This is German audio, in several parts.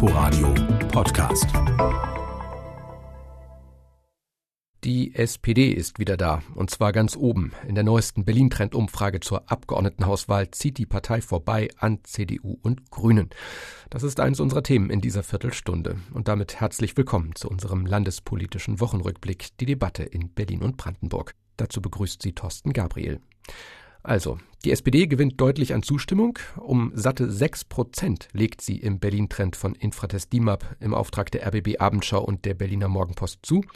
Inforadio Podcast. Die SPD ist wieder da, und zwar ganz oben. In der neuesten Berlin-Trend-Umfrage zur Abgeordnetenhauswahl zieht die Partei vorbei an CDU und Grünen. Das ist eines unserer Themen in dieser Viertelstunde. Und damit herzlich willkommen zu unserem landespolitischen Wochenrückblick, die Debatte in Berlin und Brandenburg. Dazu begrüßt sie Thorsten Gabriel. Also, die SPD gewinnt deutlich an Zustimmung. Um satte sechs Prozent legt sie im Berlin-Trend von Infratest DIMAP im Auftrag der RBB Abendschau und der Berliner Morgenpost zu.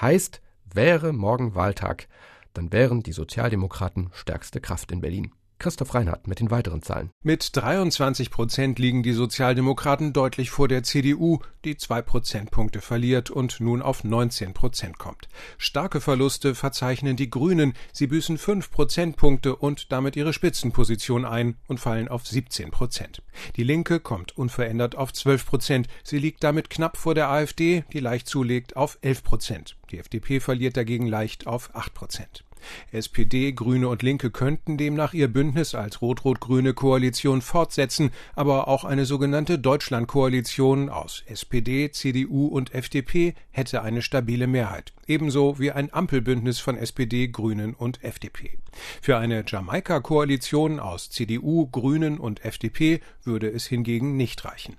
Heißt, wäre morgen Wahltag, dann wären die Sozialdemokraten stärkste Kraft in Berlin. Christoph Reinhardt mit den weiteren Zahlen. Mit 23 Prozent liegen die Sozialdemokraten deutlich vor der CDU, die zwei Prozentpunkte verliert und nun auf 19 Prozent kommt. Starke Verluste verzeichnen die Grünen. Sie büßen fünf Prozentpunkte und damit ihre Spitzenposition ein und fallen auf 17 Prozent. Die Linke kommt unverändert auf 12 Prozent. Sie liegt damit knapp vor der AfD, die leicht zulegt, auf 11 Prozent. Die FDP verliert dagegen leicht auf 8 Prozent. SPD, Grüne und Linke könnten demnach ihr Bündnis als rot-rot-grüne Koalition fortsetzen, aber auch eine sogenannte Deutschlandkoalition aus SPD, CDU und FDP hätte eine stabile Mehrheit, ebenso wie ein Ampelbündnis von SPD, Grünen und FDP. Für eine Jamaika-Koalition aus CDU, Grünen und FDP würde es hingegen nicht reichen.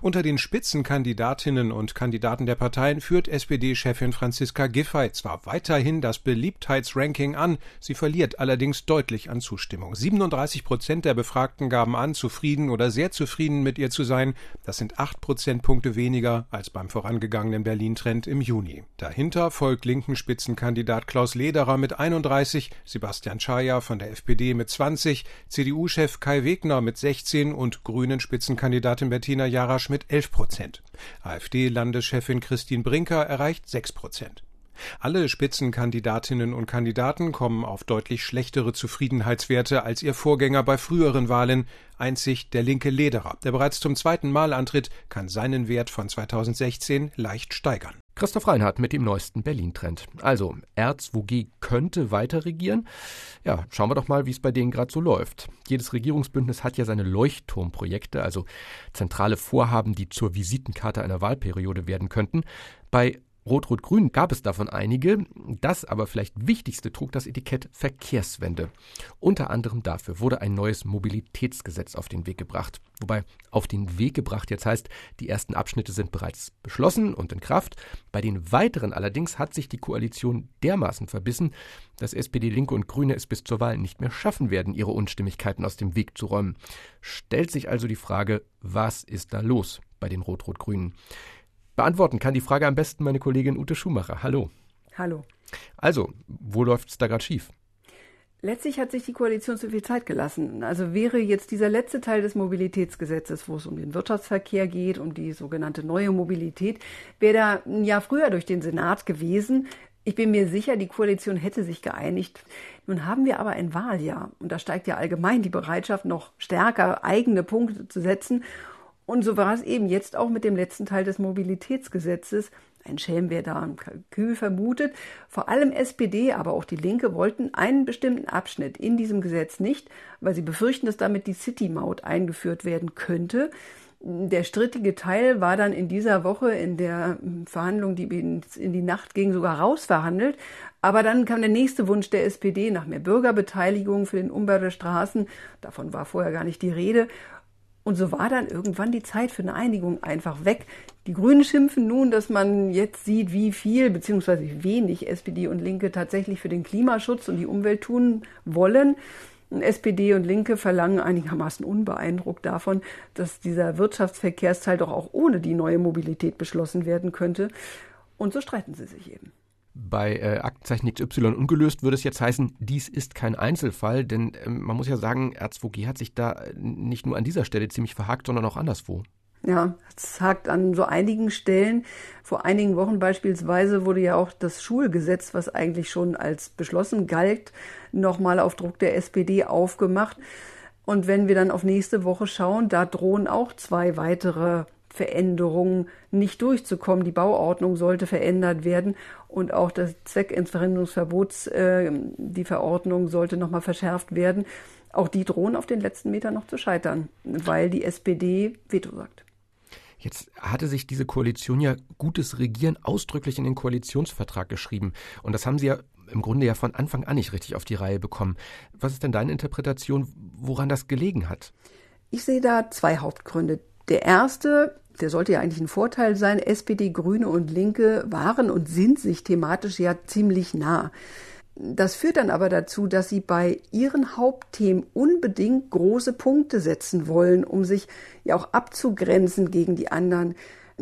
Unter den Spitzenkandidatinnen und Kandidaten der Parteien führt SPD-Chefin Franziska Giffey zwar weiterhin das Beliebtheitsranking an, sie verliert allerdings deutlich an Zustimmung. 37 Prozent der Befragten gaben an, zufrieden oder sehr zufrieden mit ihr zu sein. Das sind acht Prozentpunkte weniger als beim vorangegangenen Berlin-Trend im Juni. Dahinter folgt linken Spitzenkandidat Klaus Lederer mit 31, Sebastian Czaja von der FPD mit 20, CDU-Chef Kai Wegner mit 16 und Grünen Spitzenkandidatin Bettina Jara Jarasch mit 11 Prozent. AfD-Landeschefin Christine Brinker erreicht 6 Prozent. Alle Spitzenkandidatinnen und Kandidaten kommen auf deutlich schlechtere Zufriedenheitswerte als ihr Vorgänger bei früheren Wahlen. Einzig der linke Lederer, der bereits zum zweiten Mal antritt, kann seinen Wert von 2016 leicht steigern. Christoph Reinhardt mit dem neuesten Berlin-Trend. Also, R2G könnte weiter regieren. Ja, schauen wir doch mal, wie es bei denen gerade so läuft. Jedes Regierungsbündnis hat ja seine Leuchtturmprojekte, also zentrale Vorhaben, die zur Visitenkarte einer Wahlperiode werden könnten. Bei Rot-Rot-Grün gab es davon einige. Das aber vielleicht wichtigste trug das Etikett Verkehrswende. Unter anderem dafür wurde ein neues Mobilitätsgesetz auf den Weg gebracht. Wobei auf den Weg gebracht jetzt heißt, die ersten Abschnitte sind bereits beschlossen und in Kraft. Bei den weiteren allerdings hat sich die Koalition dermaßen verbissen, dass SPD, Linke und Grüne es bis zur Wahl nicht mehr schaffen werden, ihre Unstimmigkeiten aus dem Weg zu räumen. Stellt sich also die Frage, was ist da los bei den Rot-Rot-Grünen? Beantworten kann die Frage am besten meine Kollegin Ute Schumacher. Hallo. Hallo. Also, wo läuft es da gerade schief? Letztlich hat sich die Koalition zu viel Zeit gelassen. Also wäre jetzt dieser letzte Teil des Mobilitätsgesetzes, wo es um den Wirtschaftsverkehr geht, um die sogenannte neue Mobilität, wäre da ein Jahr früher durch den Senat gewesen. Ich bin mir sicher, die Koalition hätte sich geeinigt. Nun haben wir aber ein Wahljahr und da steigt ja allgemein die Bereitschaft, noch stärker eigene Punkte zu setzen. Und so war es eben jetzt auch mit dem letzten Teil des Mobilitätsgesetzes. Ein Schelm, wer da ein Kalkül vermutet. Vor allem SPD, aber auch die Linke wollten einen bestimmten Abschnitt in diesem Gesetz nicht, weil sie befürchten, dass damit die City-Maut eingeführt werden könnte. Der strittige Teil war dann in dieser Woche in der Verhandlung, die in die Nacht ging, sogar rausverhandelt. Aber dann kam der nächste Wunsch der SPD nach mehr Bürgerbeteiligung für den Umbau der Straßen. Davon war vorher gar nicht die Rede. Und so war dann irgendwann die Zeit für eine Einigung einfach weg. Die Grünen schimpfen nun, dass man jetzt sieht, wie viel bzw. wenig SPD und Linke tatsächlich für den Klimaschutz und die Umwelt tun wollen. SPD und Linke verlangen einigermaßen unbeeindruckt davon, dass dieser Wirtschaftsverkehrsteil doch auch ohne die neue Mobilität beschlossen werden könnte. Und so streiten sie sich eben. Bei äh, Aktenzeichen XY ungelöst würde es jetzt heißen, dies ist kein Einzelfall, denn äh, man muss ja sagen, R2G hat sich da äh, nicht nur an dieser Stelle ziemlich verhakt, sondern auch anderswo. Ja, es hakt an so einigen Stellen. Vor einigen Wochen beispielsweise wurde ja auch das Schulgesetz, was eigentlich schon als beschlossen galt, nochmal auf Druck der SPD aufgemacht. Und wenn wir dann auf nächste Woche schauen, da drohen auch zwei weitere Veränderungen nicht durchzukommen. Die Bauordnung sollte verändert werden und auch das Zweckentfremdungsverbots, äh, die Verordnung sollte nochmal verschärft werden. Auch die drohen auf den letzten Metern noch zu scheitern, weil die SPD Veto sagt. Jetzt hatte sich diese Koalition ja gutes Regieren ausdrücklich in den Koalitionsvertrag geschrieben. Und das haben Sie ja im Grunde ja von Anfang an nicht richtig auf die Reihe bekommen. Was ist denn deine Interpretation, woran das gelegen hat? Ich sehe da zwei Hauptgründe. Der erste, der sollte ja eigentlich ein Vorteil sein, SPD, Grüne und Linke waren und sind sich thematisch ja ziemlich nah. Das führt dann aber dazu, dass sie bei ihren Hauptthemen unbedingt große Punkte setzen wollen, um sich ja auch abzugrenzen gegen die anderen.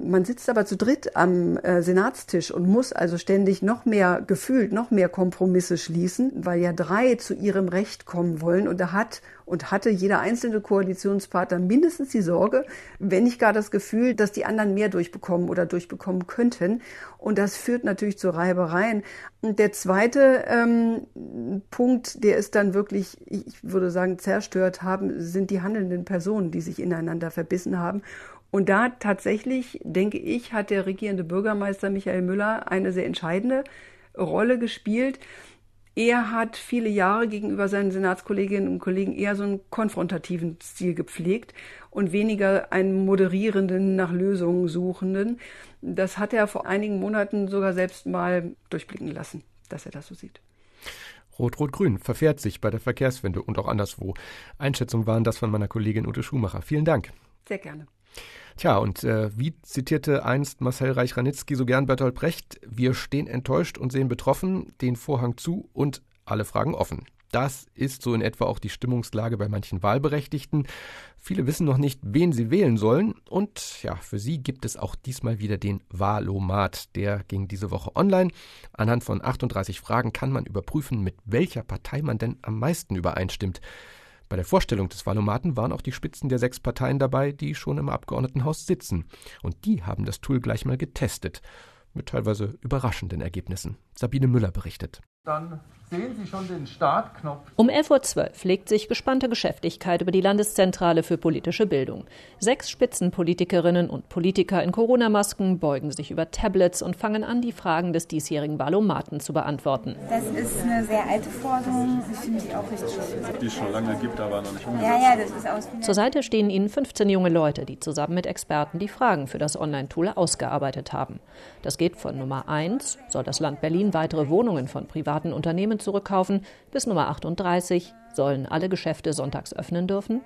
Man sitzt aber zu dritt am äh, Senatstisch und muss also ständig noch mehr gefühlt, noch mehr Kompromisse schließen, weil ja drei zu ihrem Recht kommen wollen. Und da hat und hatte jeder einzelne Koalitionspartner mindestens die Sorge, wenn nicht gar das Gefühl, dass die anderen mehr durchbekommen oder durchbekommen könnten. Und das führt natürlich zu Reibereien. Und der zweite ähm, Punkt, der ist dann wirklich, ich würde sagen, zerstört haben, sind die handelnden Personen, die sich ineinander verbissen haben. Und da tatsächlich, denke ich, hat der regierende Bürgermeister Michael Müller eine sehr entscheidende Rolle gespielt. Er hat viele Jahre gegenüber seinen Senatskolleginnen und Kollegen eher so einen konfrontativen Stil gepflegt und weniger einen moderierenden, nach Lösungen suchenden. Das hat er vor einigen Monaten sogar selbst mal durchblicken lassen, dass er das so sieht. Rot-Rot-Grün verfährt sich bei der Verkehrswende und auch anderswo. Einschätzungen waren das von meiner Kollegin Ute Schumacher. Vielen Dank. Sehr gerne. Tja, und äh, wie zitierte einst Marcel Reich-Ranitzky so gern Bertolt Brecht, wir stehen enttäuscht und sehen betroffen, den Vorhang zu und alle Fragen offen. Das ist so in etwa auch die Stimmungslage bei manchen Wahlberechtigten. Viele wissen noch nicht, wen sie wählen sollen. Und ja, für sie gibt es auch diesmal wieder den Wahlomat. Der ging diese Woche online. Anhand von 38 Fragen kann man überprüfen, mit welcher Partei man denn am meisten übereinstimmt. Bei der Vorstellung des Wahlomaten waren auch die Spitzen der sechs Parteien dabei, die schon im Abgeordnetenhaus sitzen. Und die haben das Tool gleich mal getestet. Mit teilweise überraschenden Ergebnissen. Sabine Müller berichtet. Dann sehen Sie schon den Startknopf. Um 11.12 Uhr legt sich gespannte Geschäftigkeit über die Landeszentrale für politische Bildung. Sechs Spitzenpolitikerinnen und Politiker in Corona-Masken beugen sich über Tablets und fangen an, die Fragen des diesjährigen Wahlomaten zu beantworten. Das ist eine sehr alte Forderung. Ich finde die auch richtig Die es schon lange gibt, aber noch nicht umgesetzt. Ja, ja, das ist aus. Zur Seite stehen ihnen 15 junge Leute, die zusammen mit Experten die Fragen für das Online-Tool ausgearbeitet haben. Das geht von Nummer 1, soll das Land Berlin weitere Wohnungen von privaten Unternehmen zurückkaufen, bis Nummer 38, sollen alle Geschäfte sonntags öffnen dürfen?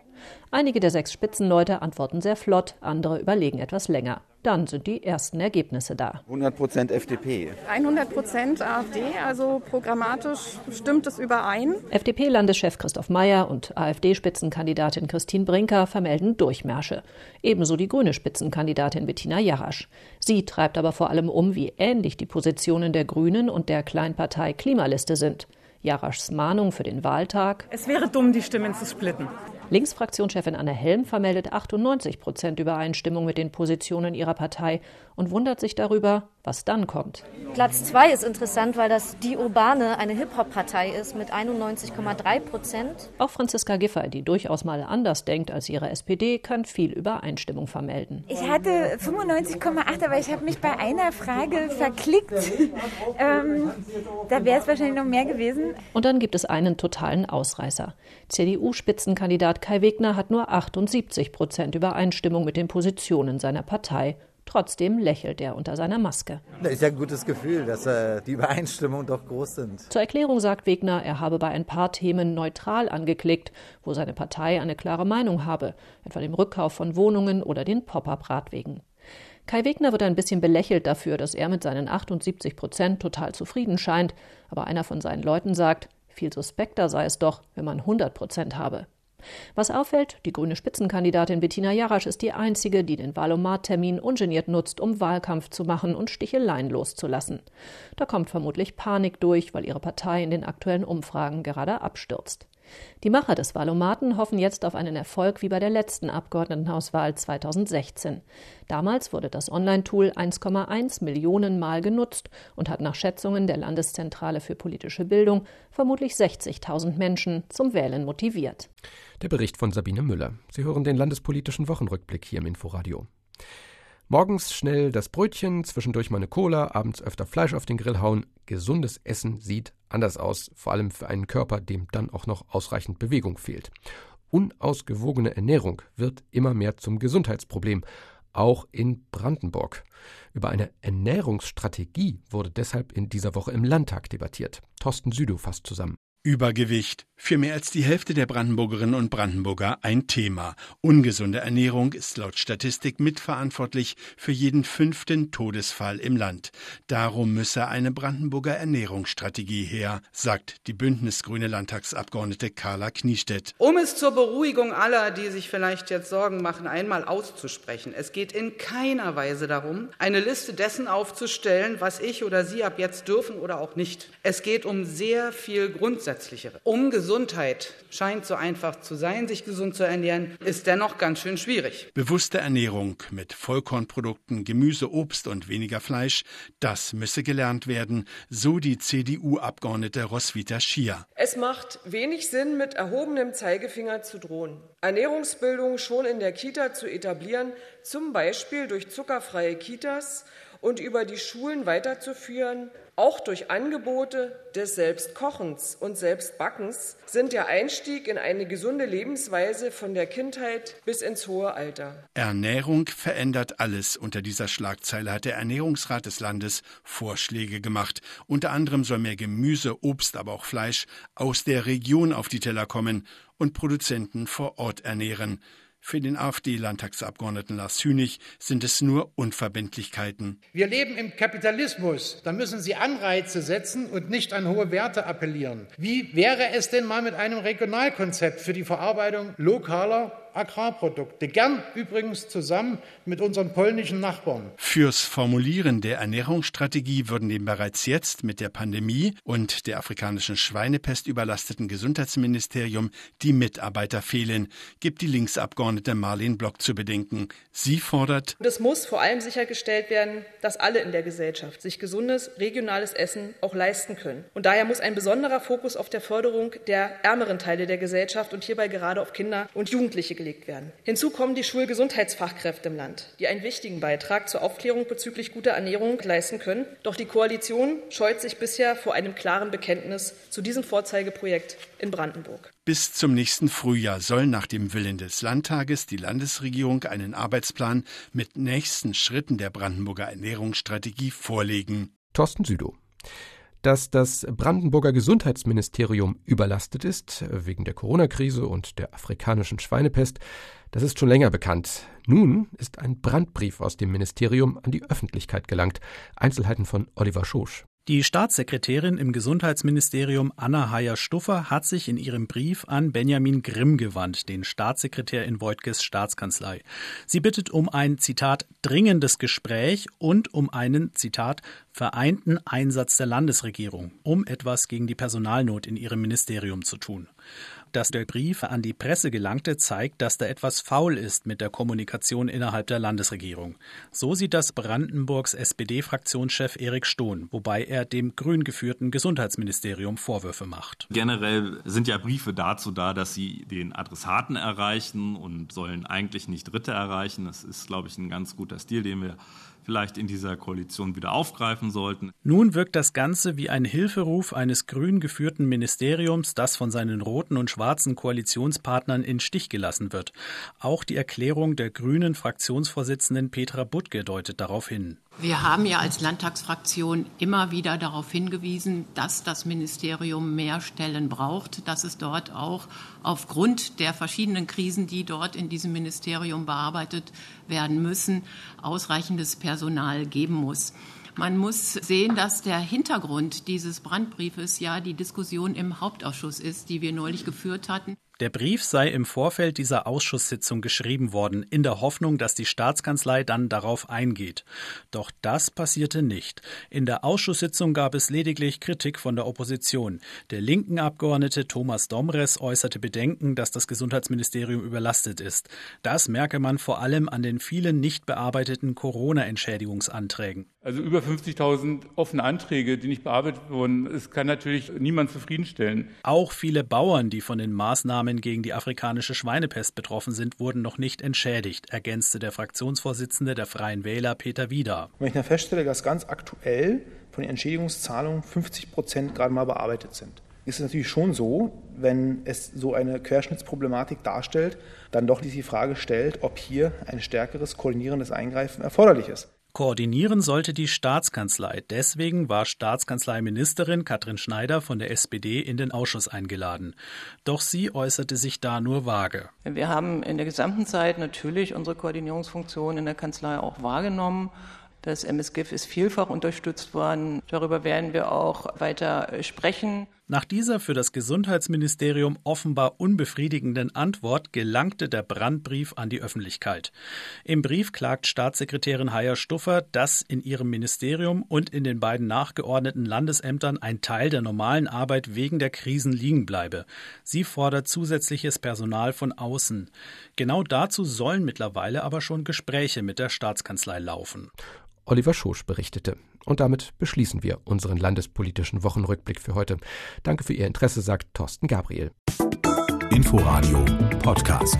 Einige der sechs Spitzenleute antworten sehr flott, andere überlegen etwas länger. Dann sind die ersten Ergebnisse da. 100 Prozent FDP. 100 Prozent AfD, also programmatisch stimmt es überein. FDP-Landeschef Christoph Mayer und AfD-Spitzenkandidatin Christine Brinker vermelden Durchmärsche. Ebenso die grüne Spitzenkandidatin Bettina Jarasch. Sie treibt aber vor allem um, wie ähnlich die Positionen der Grünen und der Kleinpartei Klimaliste sind. Jaraschs Mahnung für den Wahltag. Es wäre dumm, die Stimmen zu splitten. Linksfraktionschefin Anne Helm vermeldet 98 Prozent Übereinstimmung mit den Positionen ihrer Partei und wundert sich darüber, was dann kommt. Platz zwei ist interessant, weil das Die Urbane eine Hip-Hop-Partei ist mit 91,3 Prozent. Auch Franziska Giffey, die durchaus mal anders denkt als ihre SPD, kann viel Übereinstimmung vermelden. Ich hatte 95,8, aber ich habe mich bei einer Frage verklickt. ähm, da wäre es wahrscheinlich noch mehr gewesen. Und dann gibt es einen totalen Ausreißer. CDU-Spitzenkandidat Kai Wegner hat nur 78 Prozent Übereinstimmung mit den Positionen seiner Partei. Trotzdem lächelt er unter seiner Maske. Das ist ja ein gutes Gefühl, dass äh, die Übereinstimmungen doch groß sind. Zur Erklärung sagt Wegner, er habe bei ein paar Themen neutral angeklickt, wo seine Partei eine klare Meinung habe, etwa dem Rückkauf von Wohnungen oder den Pop-up-Radwegen. Kai Wegner wird ein bisschen belächelt dafür, dass er mit seinen 78 Prozent total zufrieden scheint, aber einer von seinen Leuten sagt, viel suspekter sei es doch, wenn man 100 Prozent habe. Was auffällt, die grüne Spitzenkandidatin Bettina Jarasch ist die einzige, die den Wahlomat-Termin ungeniert nutzt, um Wahlkampf zu machen und Sticheleien loszulassen. Da kommt vermutlich Panik durch, weil ihre Partei in den aktuellen Umfragen gerade abstürzt. Die Macher des Wahlomaten hoffen jetzt auf einen Erfolg wie bei der letzten Abgeordnetenhauswahl 2016. Damals wurde das Online-Tool 1,1 Millionen Mal genutzt und hat nach Schätzungen der Landeszentrale für politische Bildung vermutlich 60.000 Menschen zum Wählen motiviert. Der Bericht von Sabine Müller. Sie hören den landespolitischen Wochenrückblick hier im Inforadio. Morgens schnell das Brötchen, zwischendurch mal eine Cola, abends öfter Fleisch auf den Grill hauen. Gesundes Essen sieht anders aus, vor allem für einen Körper, dem dann auch noch ausreichend Bewegung fehlt. Unausgewogene Ernährung wird immer mehr zum Gesundheitsproblem, auch in Brandenburg. Über eine Ernährungsstrategie wurde deshalb in dieser Woche im Landtag debattiert. Thorsten Südow fasst zusammen. Übergewicht. Für mehr als die Hälfte der Brandenburgerinnen und Brandenburger ein Thema. Ungesunde Ernährung ist laut Statistik mitverantwortlich für jeden fünften Todesfall im Land. Darum müsse eine Brandenburger Ernährungsstrategie her, sagt die bündnisgrüne Landtagsabgeordnete Carla Kniestedt. Um es zur Beruhigung aller, die sich vielleicht jetzt Sorgen machen, einmal auszusprechen. Es geht in keiner Weise darum, eine Liste dessen aufzustellen, was ich oder Sie ab jetzt dürfen oder auch nicht. Es geht um sehr viel Grundsätze grundsätzlichere. Um Gesundheit scheint so einfach zu sein, sich gesund zu ernähren, ist dennoch ganz schön schwierig. Bewusste Ernährung mit Vollkornprodukten, Gemüse, Obst und weniger Fleisch, das müsse gelernt werden, so die CDU-Abgeordnete Roswitha Schier. Es macht wenig Sinn, mit erhobenem Zeigefinger zu drohen. Ernährungsbildung schon in der Kita zu etablieren, zum Beispiel durch zuckerfreie Kitas und über die Schulen weiterzuführen, auch durch Angebote des Selbstkochens und Selbstbackens sind der Einstieg in eine gesunde Lebensweise von der Kindheit bis ins hohe Alter. Ernährung verändert alles. Unter dieser Schlagzeile hat der Ernährungsrat des Landes Vorschläge gemacht. Unter anderem soll mehr Gemüse, Obst, aber auch Fleisch aus der Region auf die Teller kommen und Produzenten vor Ort ernähren. Für den AfD-Landtagsabgeordneten Lars Hünig sind es nur Unverbindlichkeiten. Wir leben im Kapitalismus. Da müssen Sie Anreize setzen und nicht an hohe Werte appellieren. Wie wäre es denn mal mit einem Regionalkonzept für die Verarbeitung lokaler Agrarprodukte, gern übrigens zusammen mit unseren polnischen Nachbarn. Fürs Formulieren der Ernährungsstrategie würden dem bereits jetzt mit der Pandemie und der afrikanischen Schweinepest überlasteten Gesundheitsministerium die Mitarbeiter fehlen, gibt die Linksabgeordnete Marlene Block zu bedenken. Sie fordert, es muss vor allem sichergestellt werden, dass alle in der Gesellschaft sich gesundes, regionales Essen auch leisten können. Und daher muss ein besonderer Fokus auf der Förderung der ärmeren Teile der Gesellschaft und hierbei gerade auf Kinder und Jugendliche gelegt werden. Hinzu kommen die Schulgesundheitsfachkräfte im Land, die einen wichtigen Beitrag zur Aufklärung bezüglich guter Ernährung leisten können. Doch die Koalition scheut sich bisher vor einem klaren Bekenntnis zu diesem Vorzeigeprojekt in Brandenburg. Bis zum nächsten Frühjahr soll nach dem Willen des Landtages die Landesregierung einen Arbeitsplan mit nächsten Schritten der Brandenburger Ernährungsstrategie vorlegen. Thorsten Südow. Dass das Brandenburger Gesundheitsministerium überlastet ist, wegen der Corona-Krise und der afrikanischen Schweinepest, das ist schon länger bekannt. Nun ist ein Brandbrief aus dem Ministerium an die Öffentlichkeit gelangt. Einzelheiten von Oliver Schosch. Die Staatssekretärin im Gesundheitsministerium Anna Heyer-Stuffer hat sich in ihrem Brief an Benjamin Grimm gewandt, den Staatssekretär in Voigtges Staatskanzlei. Sie bittet um ein Zitat dringendes Gespräch und um einen Zitat vereinten Einsatz der Landesregierung, um etwas gegen die Personalnot in ihrem Ministerium zu tun dass der Brief an die Presse gelangte, zeigt, dass da etwas faul ist mit der Kommunikation innerhalb der Landesregierung. So sieht das Brandenburgs SPD-Fraktionschef Erik Stohn, wobei er dem grün geführten Gesundheitsministerium Vorwürfe macht. Generell sind ja Briefe dazu da, dass sie den Adressaten erreichen und sollen eigentlich nicht Dritte erreichen. Das ist, glaube ich, ein ganz guter Stil, den wir vielleicht in dieser Koalition wieder aufgreifen sollten. Nun wirkt das Ganze wie ein Hilferuf eines grün geführten Ministeriums, das von seinen roten und schwarzen Koalitionspartnern in Stich gelassen wird. Auch die Erklärung der grünen Fraktionsvorsitzenden Petra Butke deutet darauf hin. Wir haben ja als Landtagsfraktion immer wieder darauf hingewiesen, dass das Ministerium mehr Stellen braucht, dass es dort auch aufgrund der verschiedenen Krisen, die dort in diesem Ministerium bearbeitet werden müssen, ausreichendes Personal geben muss. Man muss sehen, dass der Hintergrund dieses Brandbriefes ja die Diskussion im Hauptausschuss ist, die wir neulich geführt hatten. Der Brief sei im Vorfeld dieser Ausschusssitzung geschrieben worden, in der Hoffnung, dass die Staatskanzlei dann darauf eingeht. Doch das passierte nicht. In der Ausschusssitzung gab es lediglich Kritik von der Opposition. Der linken Abgeordnete Thomas Domres äußerte Bedenken, dass das Gesundheitsministerium überlastet ist. Das merke man vor allem an den vielen nicht bearbeiteten Corona-Entschädigungsanträgen. Also über 50.000 offene Anträge, die nicht bearbeitet wurden, es kann natürlich niemand zufriedenstellen. Auch viele Bauern, die von den Maßnahmen gegen die afrikanische Schweinepest betroffen sind, wurden noch nicht entschädigt, ergänzte der Fraktionsvorsitzende der Freien Wähler Peter Wieder. Wenn ich dann feststelle, dass ganz aktuell von den Entschädigungszahlungen 50 Prozent gerade mal bearbeitet sind, ist es natürlich schon so, wenn es so eine Querschnittsproblematik darstellt, dann doch die Frage stellt, ob hier ein stärkeres koordinierendes Eingreifen erforderlich ist. Koordinieren sollte die Staatskanzlei. Deswegen war Staatskanzleiministerin Katrin Schneider von der SPD in den Ausschuss eingeladen. Doch sie äußerte sich da nur vage. Wir haben in der gesamten Zeit natürlich unsere Koordinierungsfunktion in der Kanzlei auch wahrgenommen. Das MSGIF ist vielfach unterstützt worden. Darüber werden wir auch weiter sprechen. Nach dieser für das Gesundheitsministerium offenbar unbefriedigenden Antwort gelangte der Brandbrief an die Öffentlichkeit. Im Brief klagt Staatssekretärin Heyer Stuffer, dass in ihrem Ministerium und in den beiden nachgeordneten Landesämtern ein Teil der normalen Arbeit wegen der Krisen liegen bleibe. Sie fordert zusätzliches Personal von außen. Genau dazu sollen mittlerweile aber schon Gespräche mit der Staatskanzlei laufen. Oliver Schosch berichtete. Und damit beschließen wir unseren landespolitischen Wochenrückblick für heute. Danke für Ihr Interesse, sagt Thorsten Gabriel. Inforadio Podcast.